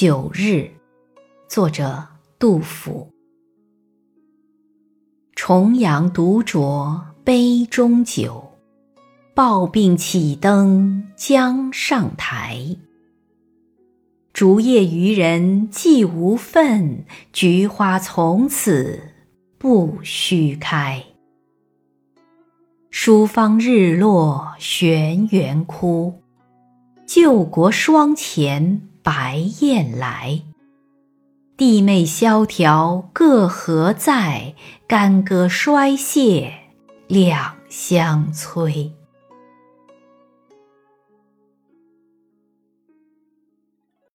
九日，作者杜甫。重阳独酌杯中酒，抱病起登江上台。竹叶渔人既无分，菊花从此不须开。书芳日落悬猿窟，救国双前白雁来。弟妹萧条各何在？干戈衰谢两相催。